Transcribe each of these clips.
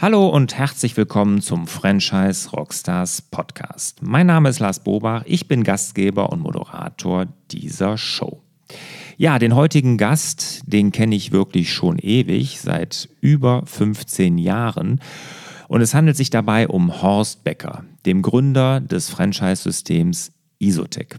Hallo und herzlich willkommen zum Franchise Rockstars Podcast. Mein Name ist Lars Bobach, ich bin Gastgeber und Moderator dieser Show. Ja, den heutigen Gast, den kenne ich wirklich schon ewig, seit über 15 Jahren. Und es handelt sich dabei um Horst Becker, dem Gründer des Franchise-Systems Isotec.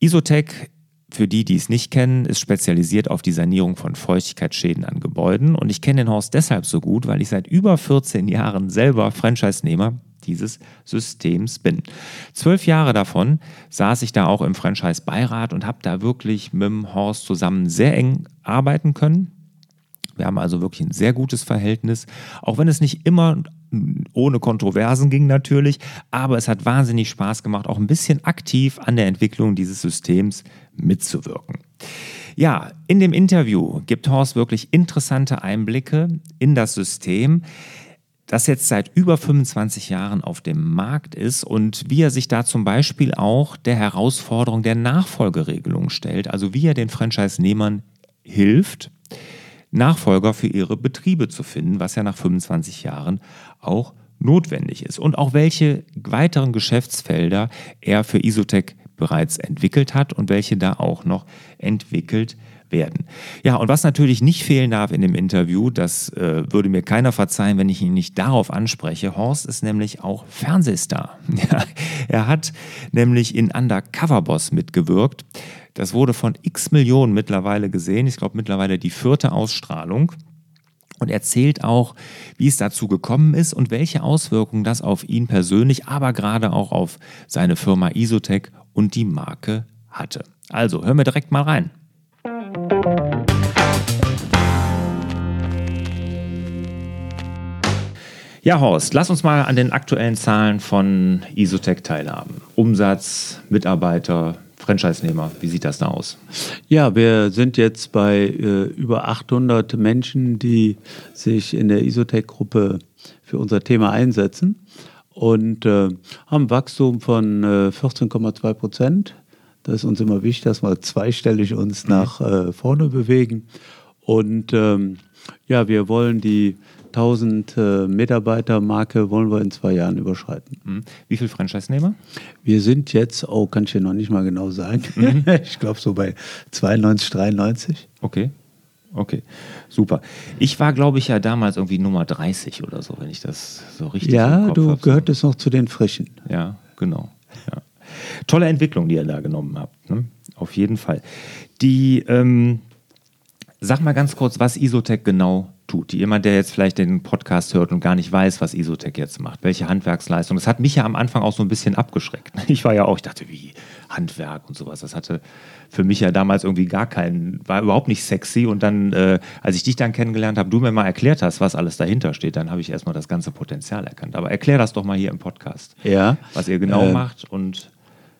Isotec für die, die es nicht kennen, ist spezialisiert auf die Sanierung von Feuchtigkeitsschäden an Gebäuden. Und ich kenne den Horst deshalb so gut, weil ich seit über 14 Jahren selber Franchise-Nehmer dieses Systems bin. Zwölf Jahre davon saß ich da auch im Franchise-Beirat und habe da wirklich mit dem Horst zusammen sehr eng arbeiten können. Wir haben also wirklich ein sehr gutes Verhältnis, auch wenn es nicht immer ohne Kontroversen ging natürlich, aber es hat wahnsinnig Spaß gemacht, auch ein bisschen aktiv an der Entwicklung dieses Systems mitzuwirken. Ja, in dem Interview gibt Horst wirklich interessante Einblicke in das System, das jetzt seit über 25 Jahren auf dem Markt ist und wie er sich da zum Beispiel auch der Herausforderung der Nachfolgeregelung stellt, also wie er den Franchise-Nehmern hilft, Nachfolger für ihre Betriebe zu finden, was ja nach 25 Jahren auch notwendig ist. Und auch welche weiteren Geschäftsfelder er für Isotec bereits entwickelt hat und welche da auch noch entwickelt werden. Ja, und was natürlich nicht fehlen darf in dem Interview, das äh, würde mir keiner verzeihen, wenn ich ihn nicht darauf anspreche. Horst ist nämlich auch Fernsehstar. Ja, er hat nämlich in Undercover Boss mitgewirkt. Das wurde von x Millionen mittlerweile gesehen. Ich glaube mittlerweile die vierte Ausstrahlung. Und erzählt auch, wie es dazu gekommen ist und welche Auswirkungen das auf ihn persönlich, aber gerade auch auf seine Firma Isotec und die Marke hatte. Also hören wir direkt mal rein. Ja, Horst, lass uns mal an den aktuellen Zahlen von Isotec teilhaben. Umsatz, Mitarbeiter, Franchise-Nehmer. Wie sieht das da aus? Ja, wir sind jetzt bei äh, über 800 Menschen, die sich in der Isotech-Gruppe für unser Thema einsetzen und äh, haben Wachstum von äh, 14,2 Prozent. Das ist uns immer wichtig, dass wir zweistellig uns mhm. nach äh, vorne bewegen. Und ähm, ja, wir wollen die 1000 äh, Mitarbeiter-Marke wollen wir in zwei Jahren überschreiten. Mhm. Wie viele Franchise-Nehmer? Wir sind jetzt, oh, kann ich dir noch nicht mal genau sagen. Mhm. ich glaube so bei 92, 93. Okay. Okay, super. Ich war, glaube ich, ja damals irgendwie Nummer 30 oder so, wenn ich das so richtig Ja, du hab, gehörtest so. noch zu den Frischen. Ja, genau. Ja. Tolle Entwicklung, die ihr da genommen habt. Ne? Auf jeden Fall. Die, ähm, sag mal ganz kurz, was Isotech genau tut. Jemand, der jetzt vielleicht den Podcast hört und gar nicht weiß, was Isotech jetzt macht, welche Handwerksleistung. Das hat mich ja am Anfang auch so ein bisschen abgeschreckt. Ich war ja auch, ich dachte, wie Handwerk und sowas. Das hatte für mich ja damals irgendwie gar keinen, war überhaupt nicht sexy. Und dann, äh, als ich dich dann kennengelernt habe, du mir mal erklärt hast, was alles dahinter steht, dann habe ich erstmal das ganze Potenzial erkannt. Aber erklär das doch mal hier im Podcast. Ja. Was ihr genau äh, macht und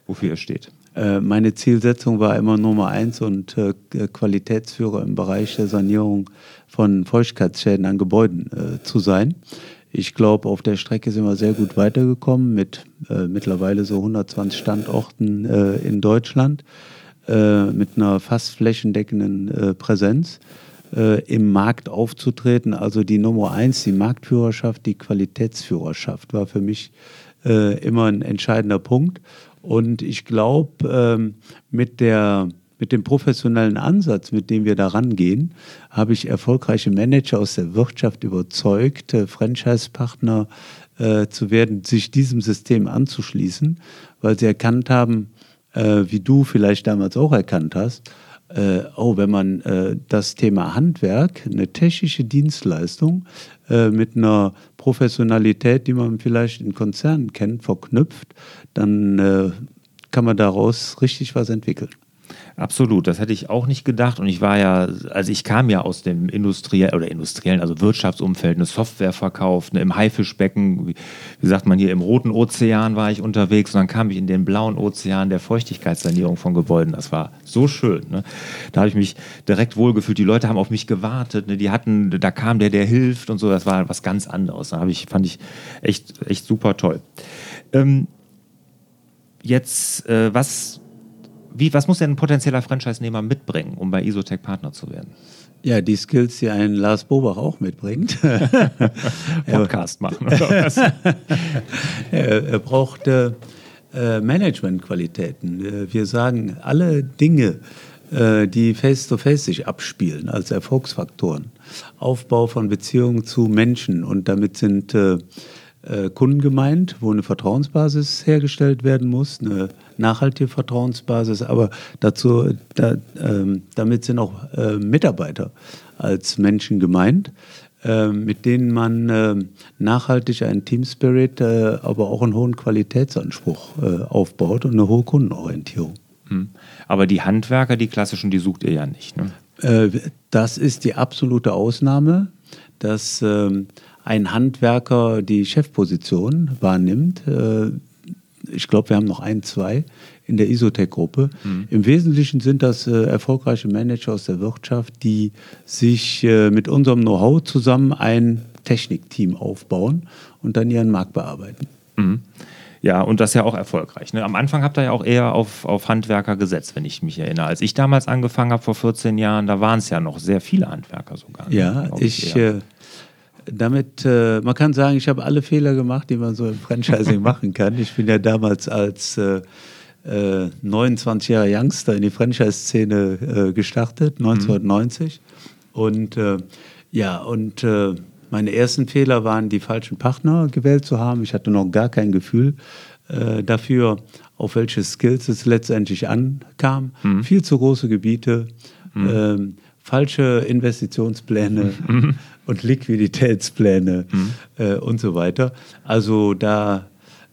wofür ihr steht. Äh, meine Zielsetzung war immer Nummer eins und äh, Qualitätsführer im Bereich der Sanierung von Feuchtigkeitsschäden an Gebäuden äh, zu sein. Ich glaube, auf der Strecke sind wir sehr gut weitergekommen mit äh, mittlerweile so 120 Standorten äh, in Deutschland, äh, mit einer fast flächendeckenden Präsenz im Markt aufzutreten. Also die Nummer eins, die Marktführerschaft, die Qualitätsführerschaft war für mich immer ein entscheidender Punkt. Und ich glaube, ähm, mit, mit dem professionellen Ansatz, mit dem wir da rangehen, habe ich erfolgreiche Manager aus der Wirtschaft überzeugt, äh, Franchise-Partner äh, zu werden, sich diesem System anzuschließen, weil sie erkannt haben, äh, wie du vielleicht damals auch erkannt hast, äh, oh, wenn man äh, das Thema Handwerk, eine technische Dienstleistung äh, mit einer Professionalität, die man vielleicht in Konzernen kennt, verknüpft, dann äh, kann man daraus richtig was entwickeln. Absolut, das hätte ich auch nicht gedacht. Und ich war ja, also ich kam ja aus dem industriellen oder industriellen, also Wirtschaftsumfeld, eine Software verkauft, ne, im Haifischbecken, wie, wie, sagt man hier, im Roten Ozean war ich unterwegs und dann kam ich in den blauen Ozean der Feuchtigkeitssanierung von Gebäuden. Das war so schön. Ne? Da habe ich mich direkt wohlgefühlt. Die Leute haben auf mich gewartet. Ne? Die hatten, da kam der, der hilft und so. Das war was ganz anderes. Da ich, fand ich echt, echt super toll. Ähm, jetzt, äh, was wie, was muss denn ein potenzieller Franchise-Nehmer mitbringen, um bei Isotech Partner zu werden? Ja, die Skills, die ein Lars Bobach auch mitbringt. Podcast machen oder was? er, er braucht äh, Managementqualitäten. Äh, Wir sagen, alle Dinge, äh, die face-to-face sich abspielen als Erfolgsfaktoren. Aufbau von Beziehungen zu Menschen und damit sind äh, äh, Kunden gemeint, wo eine Vertrauensbasis hergestellt werden muss, eine nachhaltige Vertrauensbasis, aber dazu, da, ähm, damit sind auch äh, Mitarbeiter als Menschen gemeint, äh, mit denen man äh, nachhaltig einen Team Spirit, äh, aber auch einen hohen Qualitätsanspruch äh, aufbaut und eine hohe Kundenorientierung. Hm. Aber die Handwerker, die klassischen, die sucht ihr ja nicht. Ne? Äh, das ist die absolute Ausnahme, dass ähm, ein Handwerker die Chefposition wahrnimmt. Äh, ich glaube, wir haben noch ein, zwei in der Isotech-Gruppe. Mhm. Im Wesentlichen sind das äh, erfolgreiche Manager aus der Wirtschaft, die sich äh, mit unserem Know-how zusammen ein Technikteam aufbauen und dann ihren Markt bearbeiten. Mhm. Ja, und das ja auch erfolgreich. Ne? Am Anfang habt ihr ja auch eher auf, auf Handwerker gesetzt, wenn ich mich erinnere. Als ich damals angefangen habe vor 14 Jahren, da waren es ja noch sehr viele Handwerker sogar. Ne? Ja, ich, ich damit, äh, man kann sagen, ich habe alle Fehler gemacht, die man so im Franchising machen kann. Ich bin ja damals als äh, äh, 29-jähriger Youngster in die Franchise-Szene äh, gestartet, 1990. Mhm. Und äh, ja, und äh, meine ersten Fehler waren, die falschen Partner gewählt zu haben. Ich hatte noch gar kein Gefühl dafür, auf welche Skills es letztendlich ankam. Mhm. Viel zu große Gebiete. Mhm. Ähm, falsche Investitionspläne mhm. und Liquiditätspläne mhm. äh, und so weiter. Also da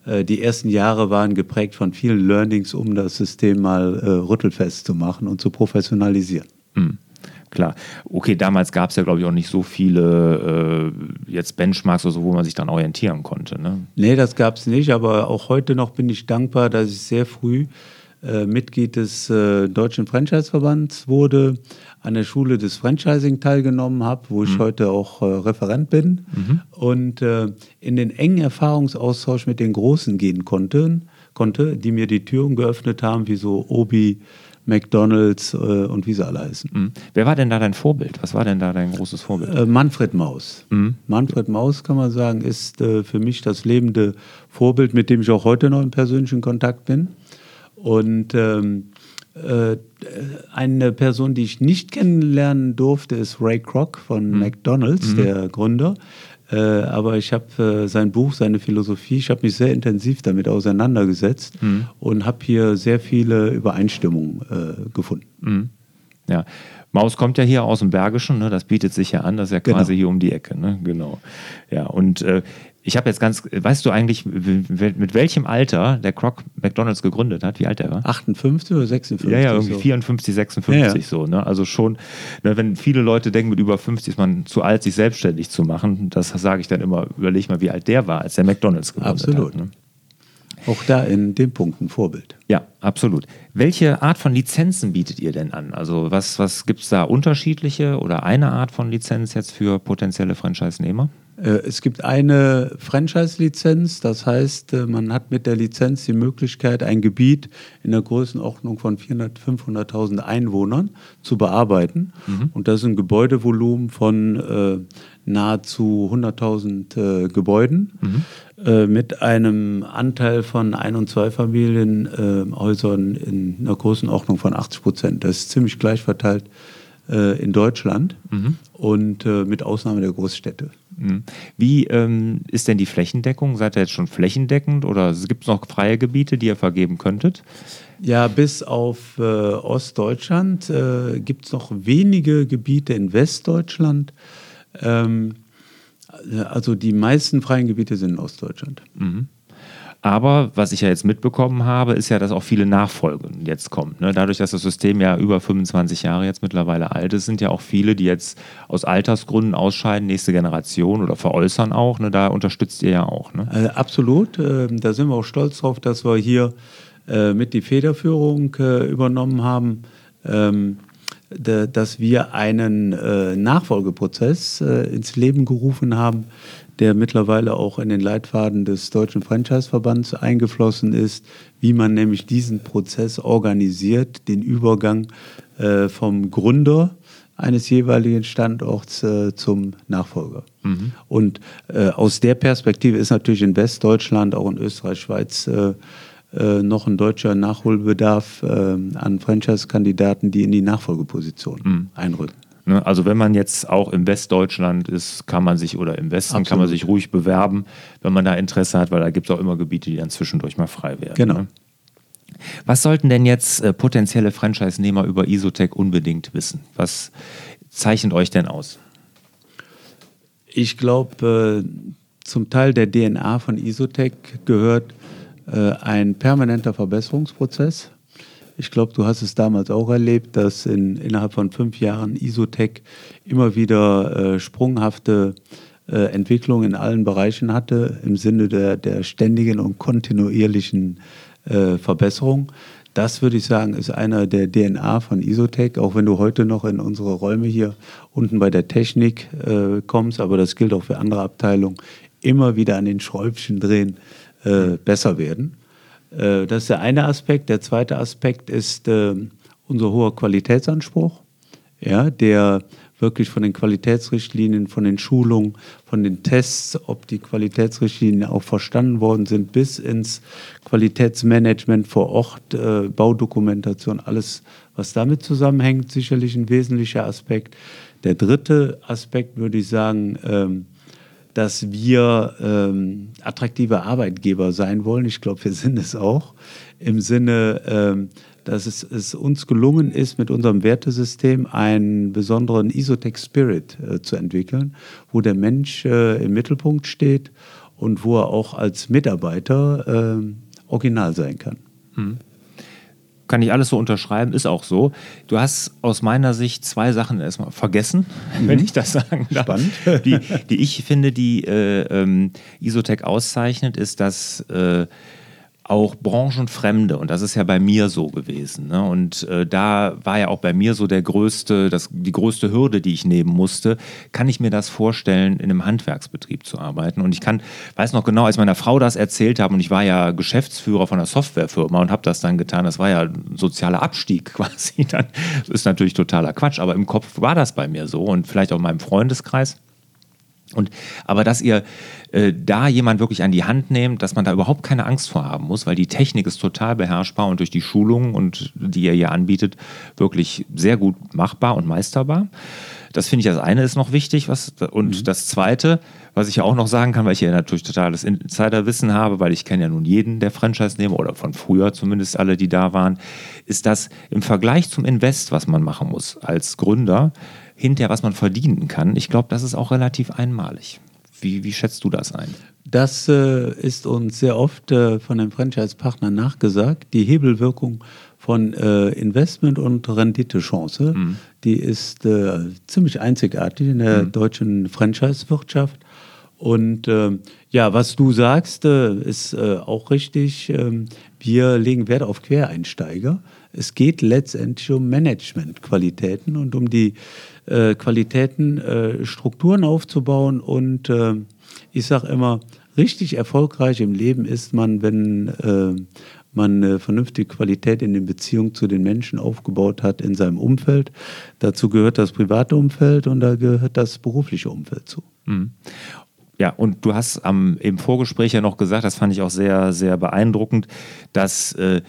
äh, die ersten Jahre waren geprägt von vielen Learnings, um das System mal äh, rüttelfest zu machen und zu professionalisieren. Mhm. Klar. Okay, damals gab es ja, glaube ich, auch nicht so viele äh, jetzt Benchmarks oder so, wo man sich dann orientieren konnte. Ne? Nee, das gab es nicht, aber auch heute noch bin ich dankbar, dass ich sehr früh äh, Mitglied des äh, Deutschen Franchise-Verbands wurde, an der Schule des Franchising teilgenommen habe, wo ich mhm. heute auch äh, Referent bin mhm. und äh, in den engen Erfahrungsaustausch mit den Großen gehen konnte, konnte, die mir die Türen geöffnet haben, wie so Obi, McDonalds äh, und wie sie alle heißen. Mhm. Wer war denn da dein Vorbild? Was war denn da dein großes Vorbild? Äh, Manfred Maus. Mhm. Manfred Maus, kann man sagen, ist äh, für mich das lebende Vorbild, mit dem ich auch heute noch in persönlichen Kontakt bin. Und ähm, äh, eine Person, die ich nicht kennenlernen durfte, ist Ray Kroc von mhm. McDonald's, mhm. der Gründer. Äh, aber ich habe äh, sein Buch, seine Philosophie, ich habe mich sehr intensiv damit auseinandergesetzt mhm. und habe hier sehr viele Übereinstimmungen äh, gefunden. Mhm. Ja. Maus kommt ja hier aus dem Bergischen, ne? das bietet sich ja an, das ist ja quasi genau. hier um die Ecke. Ne? Genau. Ja, und äh, ich habe jetzt ganz, weißt du eigentlich, mit welchem Alter der Croc McDonalds gegründet hat? Wie alt er war? 58 oder 56? Ja, ja, irgendwie so. 54, 56 ja, ja. so. Ne? Also schon, ne, wenn viele Leute denken, mit über 50 ist man zu alt, sich selbstständig zu machen, das sage ich dann immer, überleg mal, wie alt der war, als der McDonalds gegründet Absolut. hat. Ne? Auch da in dem Punkt ein Vorbild. Ja, absolut. Welche Art von Lizenzen bietet ihr denn an? Also was, was gibt es da unterschiedliche oder eine Art von Lizenz jetzt für potenzielle Franchise-Nehmer? Äh, es gibt eine Franchise-Lizenz, das heißt, äh, man hat mit der Lizenz die Möglichkeit, ein Gebiet in der Größenordnung von 400.000, 500.000 Einwohnern zu bearbeiten. Mhm. Und das ist ein Gebäudevolumen von äh, nahezu 100.000 äh, Gebäuden mhm. äh, mit einem Anteil von Ein- und Zweifamilienhäusern in einer Größenordnung von 80 Prozent. Das ist ziemlich gleich verteilt in Deutschland mhm. und mit Ausnahme der Großstädte. Mhm. Wie ähm, ist denn die Flächendeckung? Seid ihr jetzt schon flächendeckend oder gibt es noch freie Gebiete, die ihr vergeben könntet? Ja, bis auf äh, Ostdeutschland äh, gibt es noch wenige Gebiete in Westdeutschland. Ähm, also die meisten freien Gebiete sind in Ostdeutschland. Mhm. Aber was ich ja jetzt mitbekommen habe, ist ja, dass auch viele Nachfolgen jetzt kommen. Ne? Dadurch, dass das System ja über 25 Jahre jetzt mittlerweile alt ist, sind ja auch viele, die jetzt aus Altersgründen ausscheiden, nächste Generation oder veräußern auch. Ne? Da unterstützt ihr ja auch. Ne? Äh, absolut. Äh, da sind wir auch stolz drauf, dass wir hier äh, mit die Federführung äh, übernommen haben. Ähm, dass wir einen äh, Nachfolgeprozess äh, ins Leben gerufen haben, der mittlerweile auch in den Leitfaden des Deutschen Franchise-Verbands eingeflossen ist, wie man nämlich diesen Prozess organisiert, den Übergang äh, vom Gründer eines jeweiligen Standorts zum Nachfolger. Mhm. Und aus der Perspektive ist natürlich in Westdeutschland, auch in Österreich, Schweiz, äh, noch ein deutscher Nachholbedarf äh, an Franchise-Kandidaten, die in die Nachfolgeposition mhm. einrücken. Ne, also wenn man jetzt auch im Westdeutschland ist, kann man sich oder im Westen Absolut. kann man sich ruhig bewerben, wenn man da Interesse hat, weil da gibt es auch immer Gebiete, die dann zwischendurch mal frei werden. Genau. Ne? Was sollten denn jetzt äh, potenzielle Franchise-Nehmer über Isotech unbedingt wissen? Was zeichnet euch denn aus? Ich glaube, äh, zum Teil der DNA von Isotech gehört äh, ein permanenter Verbesserungsprozess. Ich glaube, du hast es damals auch erlebt, dass in, innerhalb von fünf Jahren Isotech immer wieder äh, sprunghafte äh, Entwicklungen in allen Bereichen hatte, im Sinne der, der ständigen und kontinuierlichen äh, Verbesserung. Das würde ich sagen, ist einer der DNA von Isotech, auch wenn du heute noch in unsere Räume hier unten bei der Technik äh, kommst, aber das gilt auch für andere Abteilungen, immer wieder an den Schräubchen drehen, äh, besser werden. Äh, das ist der eine Aspekt. Der zweite Aspekt ist äh, unser hoher Qualitätsanspruch, ja, der wirklich von den Qualitätsrichtlinien, von den Schulungen, von den Tests, ob die Qualitätsrichtlinien auch verstanden worden sind, bis ins Qualitätsmanagement vor Ort, äh, Baudokumentation, alles, was damit zusammenhängt, sicherlich ein wesentlicher Aspekt. Der dritte Aspekt würde ich sagen, ähm, dass wir ähm, attraktive Arbeitgeber sein wollen. Ich glaube, wir sind es auch. Im Sinne, ähm, dass es, es, uns gelungen ist, mit unserem Wertesystem einen besonderen Isotech Spirit äh, zu entwickeln, wo der Mensch äh, im Mittelpunkt steht und wo er auch als Mitarbeiter äh, original sein kann. Mhm kann ich alles so unterschreiben, ist auch so. Du hast aus meiner Sicht zwei Sachen erstmal vergessen, mhm. wenn ich das sagen darf. Spannend. Die, die ich finde, die äh, ähm, Isotech auszeichnet, ist, dass äh, auch branchenfremde und das ist ja bei mir so gewesen. Ne? Und äh, da war ja auch bei mir so der größte, das, die größte Hürde, die ich nehmen musste. Kann ich mir das vorstellen, in einem Handwerksbetrieb zu arbeiten? Und ich kann, weiß noch genau, als meiner Frau das erzählt habe und ich war ja Geschäftsführer von einer Softwarefirma und habe das dann getan, das war ja ein sozialer Abstieg quasi. Dann das ist natürlich totaler Quatsch, aber im Kopf war das bei mir so und vielleicht auch in meinem Freundeskreis. Und, aber dass ihr äh, da jemand wirklich an die Hand nehmt, dass man da überhaupt keine Angst vor haben muss, weil die Technik ist total beherrschbar und durch die Schulungen und die ihr hier anbietet, wirklich sehr gut machbar und meisterbar. Das finde ich, das eine ist noch wichtig. Was, und mhm. das zweite, was ich ja auch noch sagen kann, weil ich ja natürlich totales Insiderwissen habe, weil ich kenne ja nun jeden der Franchise-Nehmer oder von früher zumindest alle, die da waren, ist das im Vergleich zum Invest, was man machen muss als Gründer, hinterher, was man verdienen kann, ich glaube, das ist auch relativ einmalig. Wie, wie schätzt du das ein? Das äh, ist uns sehr oft äh, von den Franchise-Partnern nachgesagt. Die Hebelwirkung von äh, Investment und Renditechance, mhm. die ist äh, ziemlich einzigartig in der mhm. deutschen Franchise-Wirtschaft. Und ähm, ja, was du sagst, äh, ist äh, auch richtig. Wir legen Wert auf Quereinsteiger. Es geht letztendlich um Managementqualitäten und um die äh, Qualitäten, äh, Strukturen aufzubauen. Und äh, ich sage immer, richtig erfolgreich im Leben ist man, wenn äh, man eine vernünftige Qualität in den Beziehungen zu den Menschen aufgebaut hat in seinem Umfeld. Dazu gehört das private Umfeld und da gehört das berufliche Umfeld zu. Mhm. Ja, und du hast am, im Vorgespräch ja noch gesagt, das fand ich auch sehr, sehr beeindruckend, dass äh,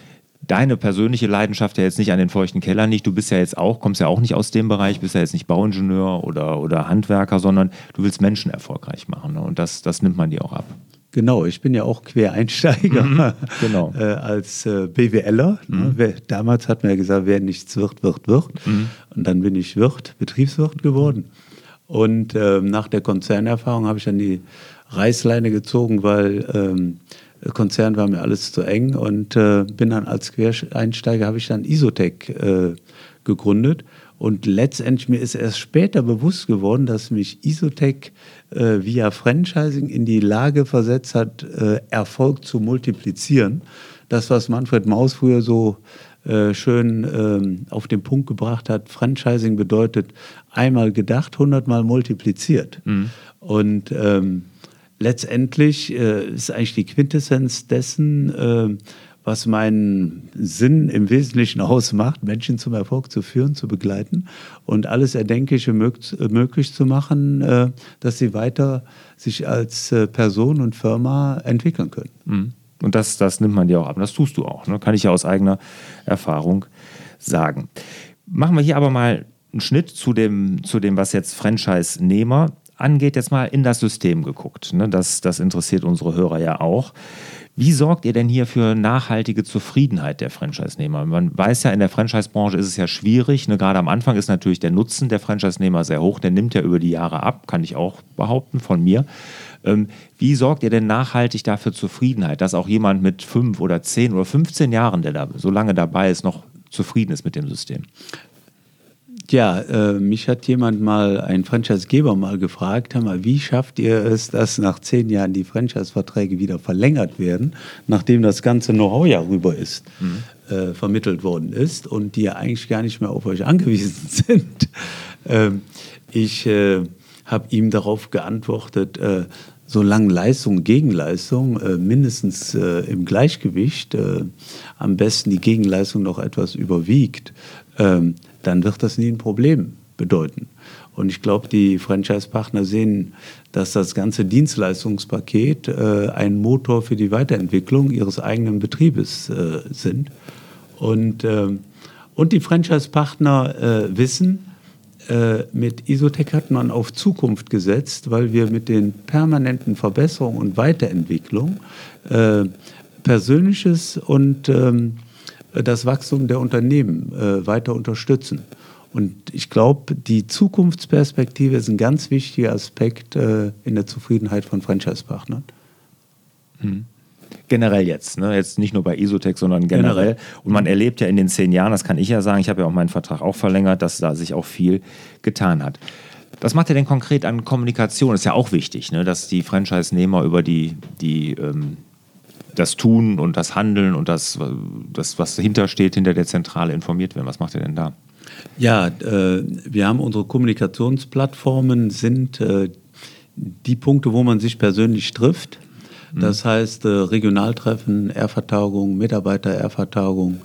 deine persönliche Leidenschaft ja jetzt nicht an den feuchten Keller liegt. Du bist ja jetzt auch, kommst ja auch nicht aus dem Bereich, bist ja jetzt nicht Bauingenieur oder, oder Handwerker, sondern du willst Menschen erfolgreich machen. Ne? Und das, das nimmt man dir auch ab. Genau, ich bin ja auch Quereinsteiger mhm, genau. äh, als äh, BWLer. Ne? Mhm. Damals hat man ja gesagt, wer nichts wird, wird, wird. Mhm. Und dann bin ich Wirt, Betriebswirt geworden. Und äh, nach der Konzernerfahrung habe ich dann die Reißleine gezogen, weil ähm, Konzern war mir alles zu eng und äh, bin dann als Quereinsteiger, habe ich dann Isotech äh, gegründet. Und letztendlich mir ist erst später bewusst geworden, dass mich Isotech äh, via Franchising in die Lage versetzt hat, äh, Erfolg zu multiplizieren. Das, was Manfred Maus früher so äh, schön ähm, auf den Punkt gebracht hat. Franchising bedeutet einmal gedacht, hundertmal multipliziert. Mhm. Und ähm, letztendlich äh, ist eigentlich die Quintessenz dessen, äh, was meinen Sinn im Wesentlichen ausmacht, Menschen zum Erfolg zu führen, zu begleiten und alles Erdenkliche möglich zu machen, äh, dass sie weiter sich als äh, Person und Firma entwickeln können. Mhm. Und das, das nimmt man dir auch ab. Und das tust du auch. Ne? Kann ich ja aus eigener Erfahrung sagen. Machen wir hier aber mal einen Schnitt zu dem, zu dem was jetzt Franchise-Nehmer angeht, jetzt mal in das System geguckt. Ne? Das, das interessiert unsere Hörer ja auch. Wie sorgt ihr denn hier für nachhaltige Zufriedenheit der Franchise-Nehmer? Man weiß ja, in der Franchise-Branche ist es ja schwierig. Ne? Gerade am Anfang ist natürlich der Nutzen der Franchise-Nehmer sehr hoch. Der nimmt ja über die Jahre ab, kann ich auch behaupten von mir. Ähm, wie sorgt ihr denn nachhaltig dafür Zufriedenheit, dass auch jemand mit fünf oder zehn oder 15 Jahren, der da so lange dabei ist, noch zufrieden ist mit dem System? Ja, äh, mich hat jemand mal, ein Franchisegeber mal gefragt, mal, wie schafft ihr es, dass nach zehn Jahren die Franchise-Verträge wieder verlängert werden, nachdem das ganze Know-how ja rüber ist, mhm. äh, vermittelt worden ist und die ja eigentlich gar nicht mehr auf euch angewiesen sind. Ähm, ich äh, habe ihm darauf geantwortet, äh, solange Leistung Gegenleistung äh, mindestens äh, im Gleichgewicht, äh, am besten die Gegenleistung noch etwas überwiegt, ähm, dann wird das nie ein Problem bedeuten. Und ich glaube, die Franchise-Partner sehen, dass das ganze Dienstleistungspaket äh, ein Motor für die Weiterentwicklung ihres eigenen Betriebes äh, sind. Und, äh, und die Franchise-Partner äh, wissen, äh, mit Isotech hat man auf Zukunft gesetzt, weil wir mit den permanenten Verbesserungen und Weiterentwicklung äh, Persönliches und ähm, das Wachstum der Unternehmen äh, weiter unterstützen. Und ich glaube, die Zukunftsperspektive ist ein ganz wichtiger Aspekt äh, in der Zufriedenheit von Franchise-Partnern. Mhm. Generell jetzt, ne? jetzt nicht nur bei Isotech, sondern generell. generell. Und man erlebt ja in den zehn Jahren, das kann ich ja sagen, ich habe ja auch meinen Vertrag auch verlängert, dass da sich auch viel getan hat. Was macht ihr denn konkret an Kommunikation? Das ist ja auch wichtig, ne? dass die Franchise-Nehmer über die, die ähm, das Tun und das Handeln und das, das, was dahinter steht, hinter der Zentrale informiert werden. Was macht ihr denn da? Ja, äh, wir haben unsere Kommunikationsplattformen, sind äh, die Punkte, wo man sich persönlich trifft. Mhm. Das heißt äh, Regionaltreffen, Ehrvertagung, Mitarbeiter-Ehrvertagung.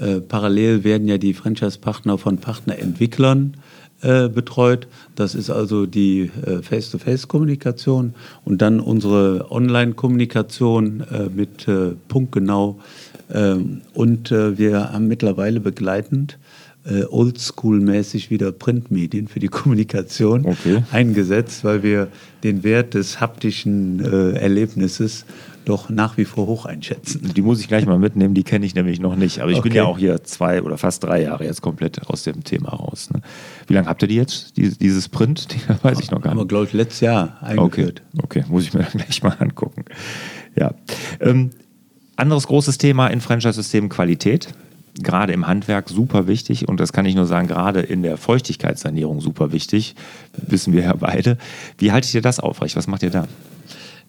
Äh, parallel werden ja die Franchise-Partner von Partnerentwicklern äh, betreut. Das ist also die äh, Face-to-Face-Kommunikation und dann unsere Online-Kommunikation äh, mit äh, punktgenau. Ähm, und äh, wir haben mittlerweile begleitend oldschool-mäßig wieder Printmedien für die Kommunikation okay. eingesetzt, weil wir den Wert des haptischen Erlebnisses doch nach wie vor hoch einschätzen. Die muss ich gleich mal mitnehmen, die kenne ich nämlich noch nicht. Aber ich okay. bin ja auch hier zwei oder fast drei Jahre jetzt komplett aus dem Thema raus. Ne? Wie lange habt ihr die jetzt, dieses Print? Die weiß ich noch gar nicht. Aber glaube ich letztes Jahr eingeführt. Okay. okay, muss ich mir gleich mal angucken. Ja. Ähm, anderes großes Thema in Franchise-Systemen Qualität gerade im Handwerk super wichtig und das kann ich nur sagen, gerade in der Feuchtigkeitssanierung super wichtig, wissen wir ja beide. Wie haltet ihr das aufrecht? Was macht ihr da?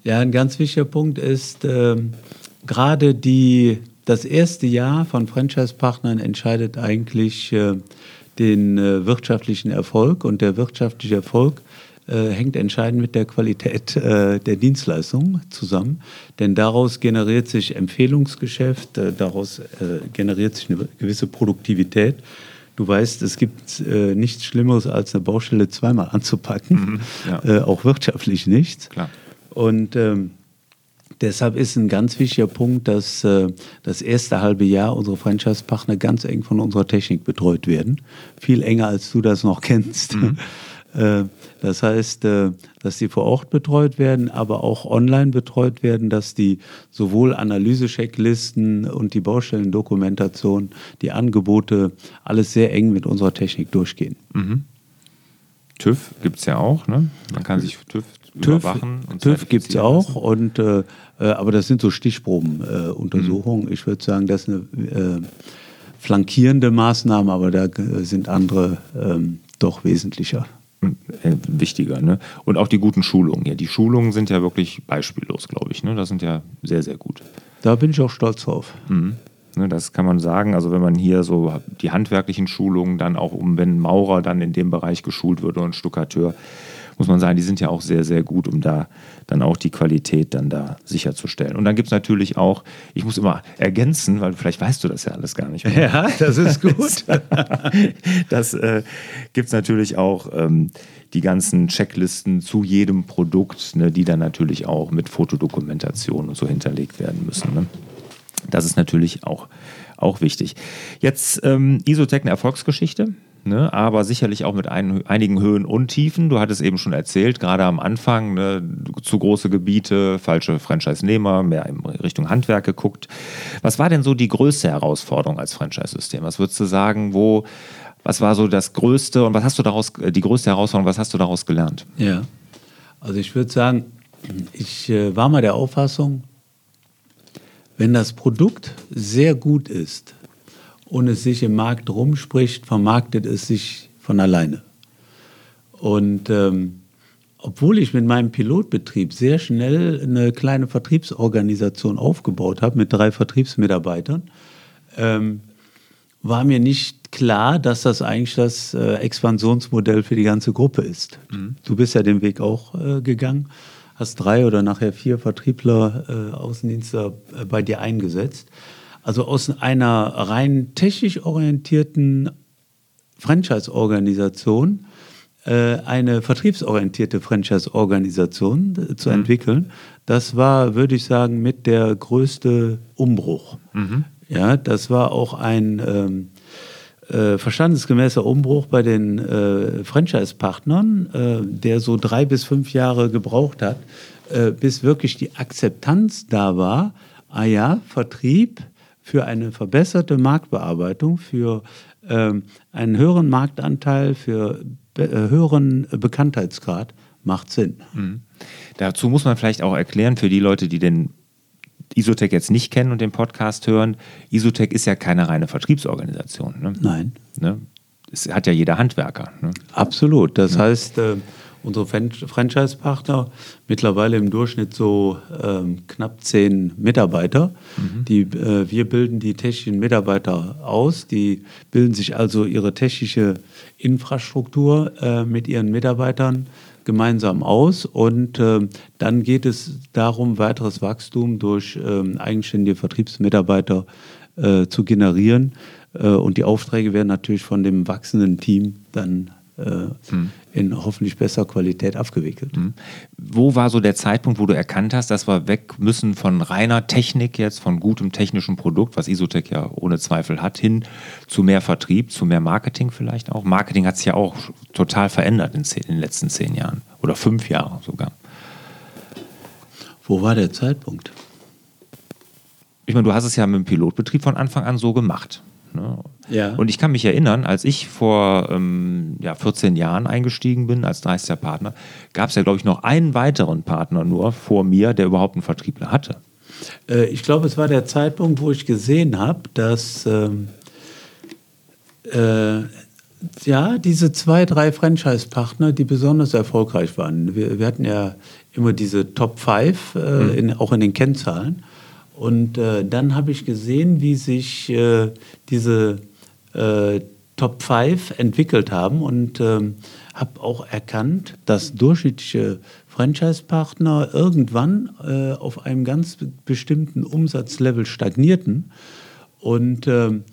Ja, ein ganz wichtiger Punkt ist, äh, gerade die, das erste Jahr von Franchise-Partnern entscheidet eigentlich äh, den äh, wirtschaftlichen Erfolg und der wirtschaftliche Erfolg äh, hängt entscheidend mit der Qualität äh, der Dienstleistung zusammen, denn daraus generiert sich Empfehlungsgeschäft, äh, daraus generiert sich eine gewisse Produktivität. Du weißt, es gibt äh, nichts Schlimmeres, als eine Baustelle zweimal anzupacken, mhm, ja. äh, auch wirtschaftlich nichts. Klar. Und ähm, deshalb ist ein ganz wichtiger Punkt, dass äh, das erste halbe Jahr unsere Franchise-Partner ganz eng von unserer Technik betreut werden. Viel enger, als du das noch kennst. Mhm. Äh, das heißt, äh, dass die vor Ort betreut werden, aber auch online betreut werden, dass die sowohl Analyse-Checklisten und die Baustellendokumentation, die Angebote, alles sehr eng mit unserer Technik durchgehen. Mhm. TÜV gibt es ja auch, ne? Man kann sich TÜV TÜV, TÜV gibt es auch, und, äh, äh, aber das sind so Stichprobenuntersuchungen. Mhm. Ich würde sagen, das ist eine äh, flankierende Maßnahme, aber da äh, sind andere ähm, doch wesentlicher. Wichtiger. Ne? Und auch die guten Schulungen. Ja, die Schulungen sind ja wirklich beispiellos, glaube ich. Ne? Das sind ja sehr, sehr gut. Da bin ich auch stolz drauf. Mhm. Ne, das kann man sagen. Also wenn man hier so die handwerklichen Schulungen dann auch um, wenn Maurer dann in dem Bereich geschult wird und Stuckateur, muss man sagen, die sind ja auch sehr, sehr gut, um da dann auch die Qualität dann da sicherzustellen. Und dann gibt es natürlich auch, ich muss immer ergänzen, weil vielleicht weißt du das ja alles gar nicht mehr. Ja, das ist gut. das äh, gibt es natürlich auch ähm, die ganzen Checklisten zu jedem Produkt, ne, die dann natürlich auch mit Fotodokumentation und so hinterlegt werden müssen. Ne? Das ist natürlich auch, auch wichtig. Jetzt ähm, Isotech eine Erfolgsgeschichte. Ne, aber sicherlich auch mit ein, einigen Höhen und Tiefen. Du hattest eben schon erzählt, gerade am Anfang, ne, zu große Gebiete, falsche Franchise-Nehmer, mehr in Richtung Handwerk geguckt. Was war denn so die größte Herausforderung als Franchise-System? Was würdest du sagen, wo, was war so das größte und was hast du daraus, die größte Herausforderung, was hast du daraus gelernt? Ja, also ich würde sagen, ich äh, war mal der Auffassung, wenn das Produkt sehr gut ist und es sich im Markt rumspricht, vermarktet es sich von alleine. Und ähm, obwohl ich mit meinem Pilotbetrieb sehr schnell eine kleine Vertriebsorganisation aufgebaut habe mit drei Vertriebsmitarbeitern, ähm, war mir nicht klar, dass das eigentlich das äh, Expansionsmodell für die ganze Gruppe ist. Mhm. Du bist ja den Weg auch äh, gegangen hast drei oder nachher vier Vertriebler, äh, Außendienstler äh, bei dir eingesetzt. Also aus einer rein technisch orientierten Franchise-Organisation äh, eine vertriebsorientierte Franchise-Organisation äh, zu mhm. entwickeln, das war, würde ich sagen, mit der größte Umbruch. Mhm. Ja, das war auch ein ähm, äh, verstandesgemäßer Umbruch bei den äh, Franchise-Partnern, äh, der so drei bis fünf Jahre gebraucht hat, äh, bis wirklich die Akzeptanz da war, ah ja, Vertrieb für eine verbesserte Marktbearbeitung, für ähm, einen höheren Marktanteil, für be äh, höheren Bekanntheitsgrad macht Sinn. Mhm. Dazu muss man vielleicht auch erklären für die Leute, die den Isotech jetzt nicht kennen und den Podcast hören, Isotech ist ja keine reine Vertriebsorganisation. Ne? Nein. Ne? Es hat ja jeder Handwerker. Ne? Absolut. Das ja. heißt, äh, unsere Franchise-Partner, mittlerweile im Durchschnitt so ähm, knapp zehn Mitarbeiter. Mhm. Die, äh, wir bilden die technischen Mitarbeiter aus. Die bilden sich also ihre technische Infrastruktur äh, mit ihren Mitarbeitern gemeinsam aus und äh, dann geht es darum, weiteres Wachstum durch äh, eigenständige Vertriebsmitarbeiter äh, zu generieren. Äh, und die Aufträge werden natürlich von dem wachsenden Team dann hm. In hoffentlich besser Qualität abgewickelt. Hm. Wo war so der Zeitpunkt, wo du erkannt hast, dass wir weg müssen von reiner Technik jetzt, von gutem technischen Produkt, was Isotech ja ohne Zweifel hat, hin zu mehr Vertrieb, zu mehr Marketing vielleicht auch? Marketing hat sich ja auch total verändert in, zehn, in den letzten zehn Jahren oder fünf Jahren sogar. Wo war der Zeitpunkt? Ich meine, du hast es ja mit dem Pilotbetrieb von Anfang an so gemacht. Ne? Ja. Und ich kann mich erinnern, als ich vor ähm, ja, 14 Jahren eingestiegen bin als 30 Partner, gab es ja, glaube ich, noch einen weiteren Partner nur vor mir, der überhaupt einen Vertriebler hatte. Äh, ich glaube, es war der Zeitpunkt, wo ich gesehen habe, dass ähm, äh, ja, diese zwei, drei Franchise-Partner, die besonders erfolgreich waren. Wir, wir, hatten ja immer diese Top 5, äh, mhm. in, auch in den Kennzahlen. Und äh, dann habe ich gesehen, wie sich äh, diese äh, Top 5 entwickelt haben und ähm, habe auch erkannt, dass durchschnittliche Franchise-Partner irgendwann äh, auf einem ganz bestimmten Umsatzlevel stagnierten und ähm,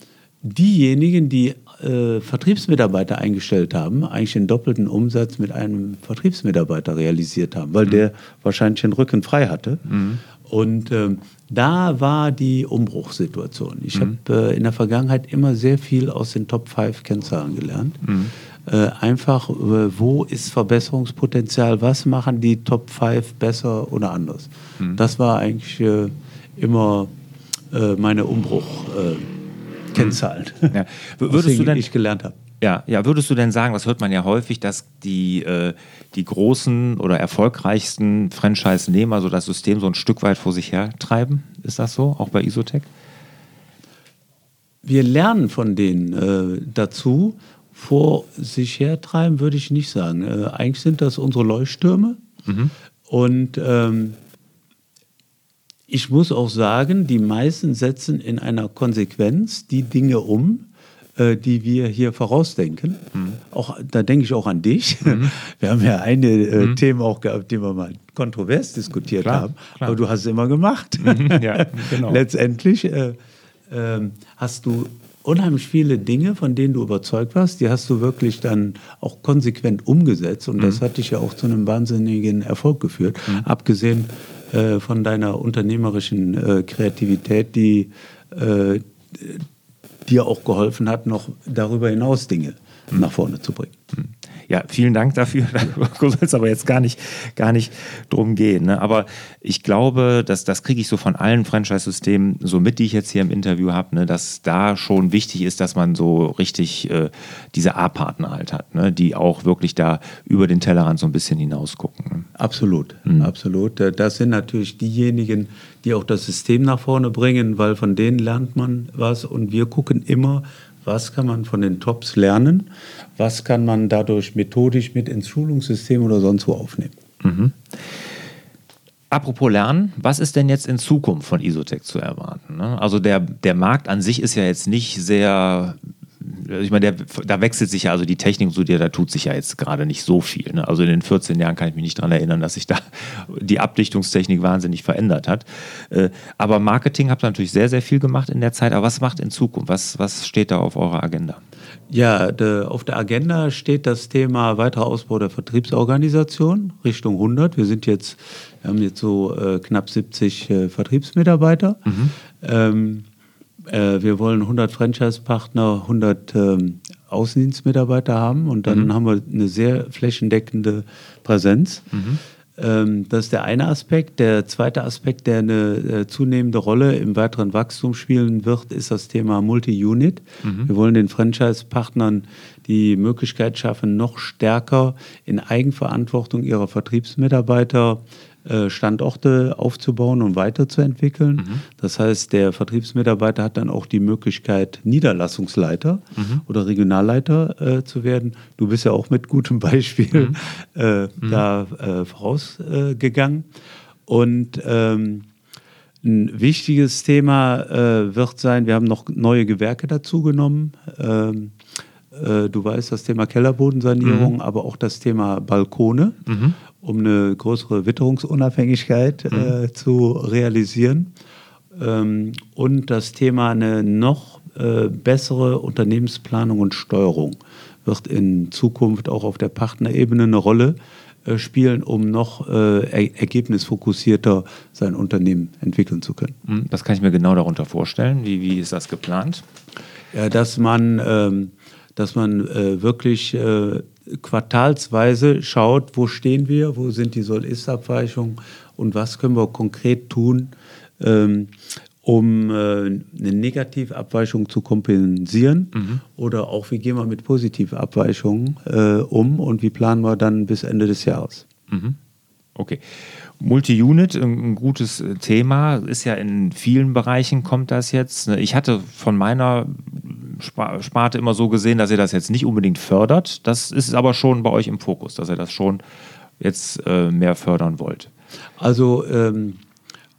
diejenigen, die äh, Vertriebsmitarbeiter eingestellt haben, eigentlich den doppelten Umsatz mit einem Vertriebsmitarbeiter realisiert haben, weil mhm. der wahrscheinlich den Rücken frei hatte. Mhm. Und ähm, da war die Umbruchssituation. Ich mhm. habe äh, in der Vergangenheit immer sehr viel aus den Top 5 Kennzahlen gelernt. Mhm. Äh, einfach, äh, wo ist Verbesserungspotenzial, was machen die Top 5 besser oder anders. Mhm. Das war eigentlich äh, immer äh, meine Umbruch-Kennzahlen, äh, ja. Würdest du denn, ich gelernt habe. Ja, ja, würdest du denn sagen, das hört man ja häufig, dass die, äh, die großen oder erfolgreichsten Franchise-Nehmer so das System so ein Stück weit vor sich her treiben? Ist das so, auch bei Isotech? Wir lernen von denen äh, dazu. Vor sich hertreiben würde ich nicht sagen. Äh, eigentlich sind das unsere Leuchttürme. Mhm. Und ähm, ich muss auch sagen, die meisten setzen in einer Konsequenz die Dinge um, äh, die wir hier vorausdenken. Mhm. Auch, da denke ich auch an dich. Mhm. Wir haben ja eine äh, mhm. Themen auch gehabt, die wir mal kontrovers diskutiert klar, haben. Klar. Aber du hast es immer gemacht. Mhm. Ja, genau. Letztendlich äh, äh, hast du unheimlich viele Dinge, von denen du überzeugt warst, die hast du wirklich dann auch konsequent umgesetzt. Und das mhm. hat dich ja auch zu einem wahnsinnigen Erfolg geführt. Mhm. Abgesehen äh, von deiner unternehmerischen äh, Kreativität, die dir auch geholfen hat, noch darüber hinaus Dinge mhm. nach vorne zu bringen. Mhm. Ja, vielen Dank dafür. Da soll es aber jetzt gar nicht, gar nicht drum gehen. Ne? Aber ich glaube, dass das kriege ich so von allen Franchise-Systemen so mit, die ich jetzt hier im Interview habe, ne, dass da schon wichtig ist, dass man so richtig äh, diese A-Partner halt hat, ne? die auch wirklich da über den Tellerrand so ein bisschen hinaus gucken. Ne? Absolut, mhm. absolut. Äh, das sind natürlich diejenigen, die auch das System nach vorne bringen, weil von denen lernt man was und wir gucken immer, was kann man von den Tops lernen, was kann man dadurch methodisch mit ins Schulungssystem oder sonst wo aufnehmen. Mhm. Apropos Lernen, was ist denn jetzt in Zukunft von Isotech zu erwarten? Ne? Also der, der Markt an sich ist ja jetzt nicht sehr ich meine, der, da wechselt sich ja, also die Technik zu dir, da tut sich ja jetzt gerade nicht so viel. Ne? Also in den 14 Jahren kann ich mich nicht daran erinnern, dass sich da die Abdichtungstechnik wahnsinnig verändert hat. Äh, aber Marketing habt ihr natürlich sehr, sehr viel gemacht in der Zeit. Aber was macht in Zukunft? Was, was steht da auf eurer Agenda? Ja, de, auf der Agenda steht das Thema weiterer Ausbau der Vertriebsorganisation Richtung 100. Wir sind jetzt, wir haben jetzt so äh, knapp 70 äh, Vertriebsmitarbeiter. Mhm. Ähm, äh, wir wollen 100 Franchise-Partner, 100 ähm, Außendienstmitarbeiter haben und dann mhm. haben wir eine sehr flächendeckende Präsenz. Mhm. Ähm, das ist der eine Aspekt. Der zweite Aspekt, der eine äh, zunehmende Rolle im weiteren Wachstum spielen wird, ist das Thema Multi-Unit. Mhm. Wir wollen den Franchise-Partnern die Möglichkeit schaffen, noch stärker in Eigenverantwortung ihrer Vertriebsmitarbeiter Standorte aufzubauen und weiterzuentwickeln. Mhm. Das heißt, der Vertriebsmitarbeiter hat dann auch die Möglichkeit, Niederlassungsleiter mhm. oder Regionalleiter äh, zu werden. Du bist ja auch mit gutem Beispiel mhm. äh, mhm. da äh, vorausgegangen. und ähm, ein wichtiges Thema äh, wird sein, wir haben noch neue Gewerke dazugenommen. Ähm, äh, du weißt, das Thema Kellerbodensanierung, mhm. aber auch das Thema Balkone. Mhm um eine größere Witterungsunabhängigkeit mhm. äh, zu realisieren. Ähm, und das Thema eine noch äh, bessere Unternehmensplanung und Steuerung wird in Zukunft auch auf der Partnerebene eine Rolle äh, spielen, um noch äh, er ergebnisfokussierter sein Unternehmen entwickeln zu können. Mhm. Was kann ich mir genau darunter vorstellen? Wie, wie ist das geplant? Ja, dass man, ähm, dass man äh, wirklich äh, quartalsweise schaut, wo stehen wir, wo sind die Soll-Ist-Abweichungen und was können wir konkret tun, ähm, um äh, eine Negativabweichung zu kompensieren mhm. oder auch wie gehen wir mit Positivabweichungen äh, um und wie planen wir dann bis Ende des Jahres. Mhm. Okay. Multi-Unit, ein gutes Thema, ist ja in vielen Bereichen kommt das jetzt. Ich hatte von meiner Sparte immer so gesehen, dass ihr das jetzt nicht unbedingt fördert. Das ist aber schon bei euch im Fokus, dass ihr das schon jetzt äh, mehr fördern wollt. Also ähm,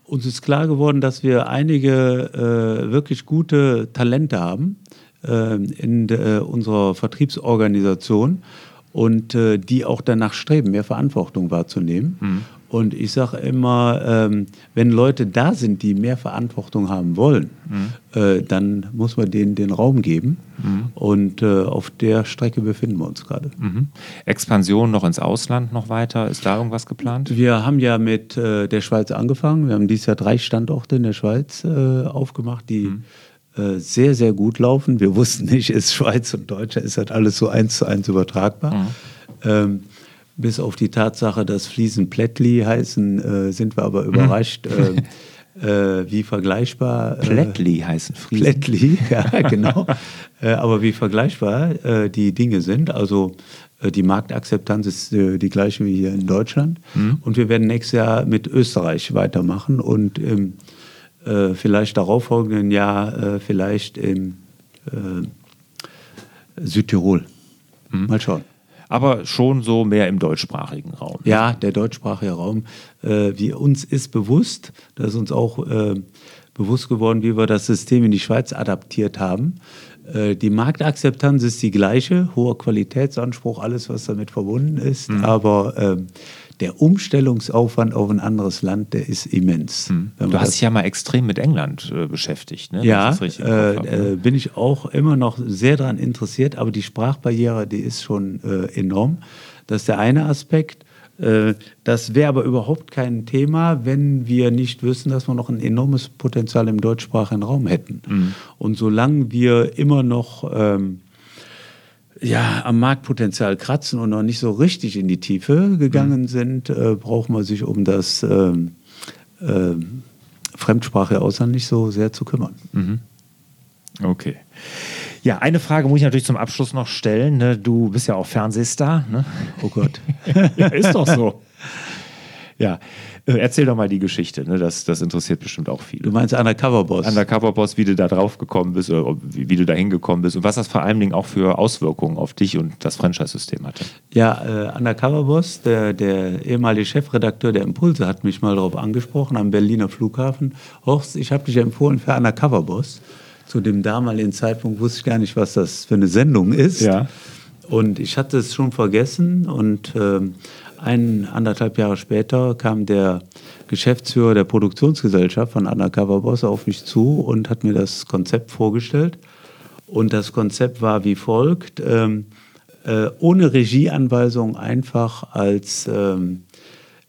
uns ist klar geworden, dass wir einige äh, wirklich gute Talente haben äh, in unserer Vertriebsorganisation und äh, die auch danach streben, mehr Verantwortung wahrzunehmen. Mhm. Und ich sage immer, ähm, wenn Leute da sind, die mehr Verantwortung haben wollen, mhm. äh, dann muss man denen den Raum geben. Mhm. Und äh, auf der Strecke befinden wir uns gerade. Mhm. Expansion noch ins Ausland noch weiter? Ist da irgendwas geplant? Wir haben ja mit äh, der Schweiz angefangen. Wir haben dieses Jahr drei Standorte in der Schweiz äh, aufgemacht, die mhm. äh, sehr, sehr gut laufen. Wir wussten nicht, ist Schweiz und Deutscher, ist halt alles so eins zu eins übertragbar. Mhm. Ähm, bis auf die Tatsache, dass Fliesen Plättli heißen, äh, sind wir aber überrascht, mhm. äh, äh, wie vergleichbar. Äh, Plättli heißen Fliesen. Plättli, ja, genau. Äh, aber wie vergleichbar äh, die Dinge sind. Also die Marktakzeptanz ist die gleiche wie hier in Deutschland. Mhm. Und wir werden nächstes Jahr mit Österreich weitermachen und im vielleicht darauffolgenden Jahr vielleicht im Südtirol. Mhm. Mal schauen. Aber schon so mehr im deutschsprachigen Raum. Ja, der deutschsprachige Raum. Äh, wie uns ist bewusst, das ist uns auch äh, bewusst geworden, wie wir das System in die Schweiz adaptiert haben. Äh, die Marktakzeptanz ist die gleiche, hoher Qualitätsanspruch, alles, was damit verbunden ist. Mhm. Aber ähm, der Umstellungsaufwand auf ein anderes Land, der ist immens. Mhm. Du hast dich ja mal extrem mit England äh, beschäftigt, ne? Ja, äh, äh, bin ich auch immer noch sehr daran interessiert, aber die Sprachbarriere, die ist schon äh, enorm. Das ist der eine Aspekt. Äh, das wäre aber überhaupt kein Thema, wenn wir nicht wüssten, dass wir noch ein enormes Potenzial im deutschsprachigen Raum hätten. Mhm. Und solange wir immer noch ähm, ja, am Marktpotenzial kratzen und noch nicht so richtig in die Tiefe gegangen mhm. sind, äh, braucht man sich um das äh, äh, Fremdsprache Ausland nicht so sehr zu kümmern. Mhm. Okay. Ja, eine Frage muss ich natürlich zum Abschluss noch stellen. Ne? Du bist ja auch Fernsehstar. Ne? Oh Gott. ja, ist doch so. Ja, erzähl doch mal die Geschichte. Ne? Das, das interessiert bestimmt auch viele. Du meinst Undercover Boss? Undercover Boss, wie du da drauf gekommen bist oder wie, wie du da hingekommen bist und was das vor allen Dingen auch für Auswirkungen auf dich und das Franchise-System hatte. Ja, äh, Undercover Boss, der, der ehemalige Chefredakteur der Impulse, hat mich mal darauf angesprochen am Berliner Flughafen. Horst, ich habe dich empfohlen für Undercover Boss. Zu dem damaligen Zeitpunkt wusste ich gar nicht, was das für eine Sendung ist. Ja. Und ich hatte es schon vergessen und äh, ein, anderthalb Jahre später kam der Geschäftsführer der Produktionsgesellschaft von Undercover Boss auf mich zu und hat mir das Konzept vorgestellt. Und das Konzept war wie folgt: ähm, äh, ohne Regieanweisung einfach als ähm,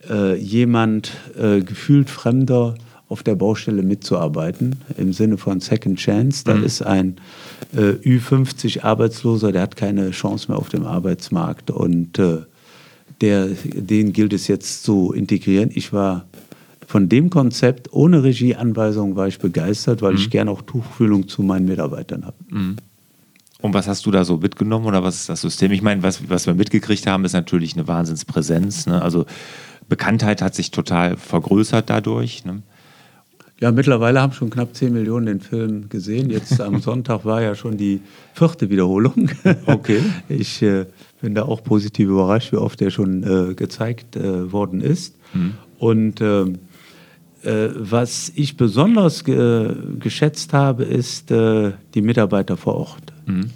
äh, jemand äh, gefühlt Fremder auf der Baustelle mitzuarbeiten, im Sinne von Second Chance. Da mhm. ist ein äh, Ü50 Arbeitsloser, der hat keine Chance mehr auf dem Arbeitsmarkt und äh, der, den gilt es jetzt zu integrieren. Ich war von dem Konzept ohne Regieanweisung war ich begeistert, weil mhm. ich gerne auch Tuchfühlung zu meinen Mitarbeitern habe. Mhm. Und was hast du da so mitgenommen oder was ist das System? Ich meine, was, was wir mitgekriegt haben, ist natürlich eine Wahnsinnspräsenz. Ne? Also Bekanntheit hat sich total vergrößert dadurch. Ne? Ja, mittlerweile haben schon knapp 10 Millionen den Film gesehen. Jetzt am Sonntag war ja schon die vierte Wiederholung. Okay. Ich äh, bin da auch positiv überrascht, wie oft der schon äh, gezeigt äh, worden ist. Mhm. Und ähm, äh, was ich besonders ge geschätzt habe, ist äh, die Mitarbeiter vor Ort. Mhm.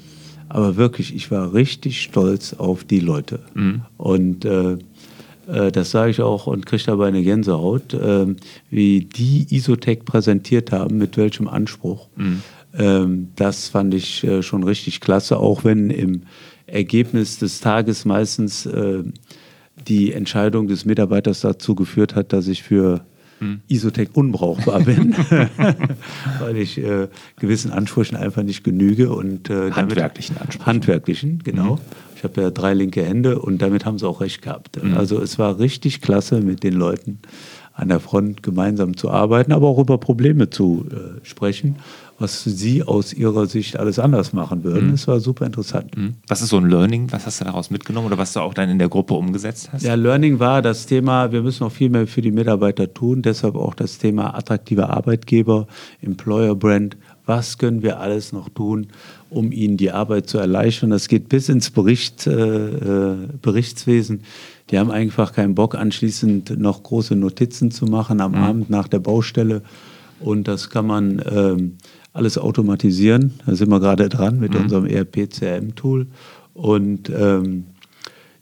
Aber wirklich, ich war richtig stolz auf die Leute. Mhm. Und äh, äh, das sage ich auch und kriege dabei eine Gänsehaut, wie die Isotech präsentiert haben, mit welchem Anspruch. Mhm. Ähm, das fand ich schon richtig klasse, auch wenn im Ergebnis des Tages meistens äh, die Entscheidung des Mitarbeiters dazu geführt hat, dass ich für mhm. Isotech unbrauchbar bin, weil ich äh, gewissen Ansprüchen einfach nicht genüge und äh, handwerklichen Ansprüchen. Handwerklichen, genau. Mhm. Ich habe ja drei linke Hände und damit haben sie auch recht gehabt. Mhm. Also es war richtig klasse, mit den Leuten an der Front gemeinsam zu arbeiten, aber auch über Probleme zu äh, sprechen, was sie aus ihrer Sicht alles anders machen würden. Mhm. Es war super interessant. Mhm. Was ist so ein Learning? Was hast du daraus mitgenommen oder was du auch dann in der Gruppe umgesetzt hast? Ja, Learning war das Thema, wir müssen noch viel mehr für die Mitarbeiter tun, deshalb auch das Thema attraktiver Arbeitgeber, Employer Brand. Was können wir alles noch tun, um ihnen die Arbeit zu erleichtern. Das geht bis ins Bericht, äh, äh, Berichtswesen. Die haben einfach keinen Bock, anschließend noch große Notizen zu machen am mhm. Abend nach der Baustelle. Und das kann man ähm, alles automatisieren. Da sind wir gerade dran mit mhm. unserem ERP-CRM-Tool. Und ähm,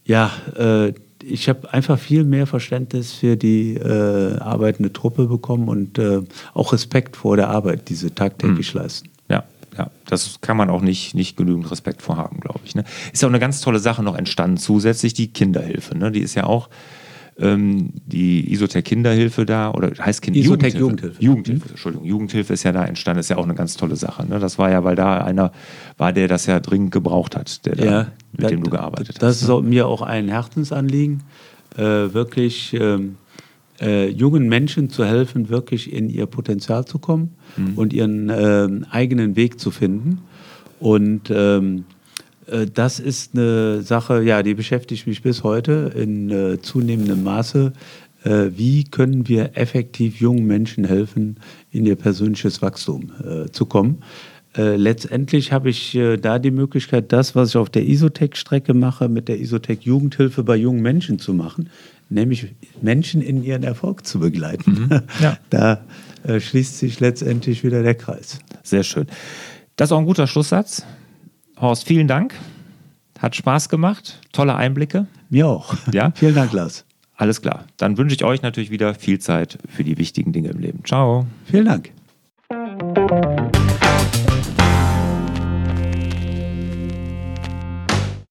ja, äh, ich habe einfach viel mehr Verständnis für die äh, arbeitende Truppe bekommen und äh, auch Respekt vor der Arbeit, die sie tagtäglich mhm. leisten. Ja, das kann man auch nicht, nicht genügend Respekt vorhaben, glaube ich. Ne? Ist ja auch eine ganz tolle Sache noch entstanden, zusätzlich die Kinderhilfe. Ne? Die ist ja auch ähm, die Isotech Kinderhilfe da, oder heißt Kind Isotech Jugendhilfe. Jugendhilfe. Jugendhilfe, mhm. Entschuldigung. Jugendhilfe ist ja da entstanden, ist ja auch eine ganz tolle Sache. Ne? Das war ja, weil da einer war, der das ja dringend gebraucht hat, der ja, da, mit da, dem du gearbeitet das hast. Das ist ne? mir auch ein Herzensanliegen, äh, wirklich ähm, äh, jungen Menschen zu helfen, wirklich in ihr Potenzial zu kommen mhm. und ihren äh, eigenen Weg zu finden. Und ähm, äh, das ist eine Sache, ja, die beschäftigt mich bis heute in äh, zunehmendem Maße. Äh, wie können wir effektiv jungen Menschen helfen, in ihr persönliches Wachstum äh, zu kommen? Äh, letztendlich habe ich äh, da die Möglichkeit, das, was ich auf der Isotech-Strecke mache, mit der Isotech Jugendhilfe bei jungen Menschen zu machen, nämlich Menschen in ihren Erfolg zu begleiten. Mhm. Ja. Da äh, schließt sich letztendlich wieder der Kreis. Sehr schön. Das ist auch ein guter Schlusssatz. Horst, vielen Dank. Hat Spaß gemacht. Tolle Einblicke. Mir auch. Ja? vielen Dank, Lars. Alles klar. Dann wünsche ich euch natürlich wieder viel Zeit für die wichtigen Dinge im Leben. Ciao. Vielen Dank.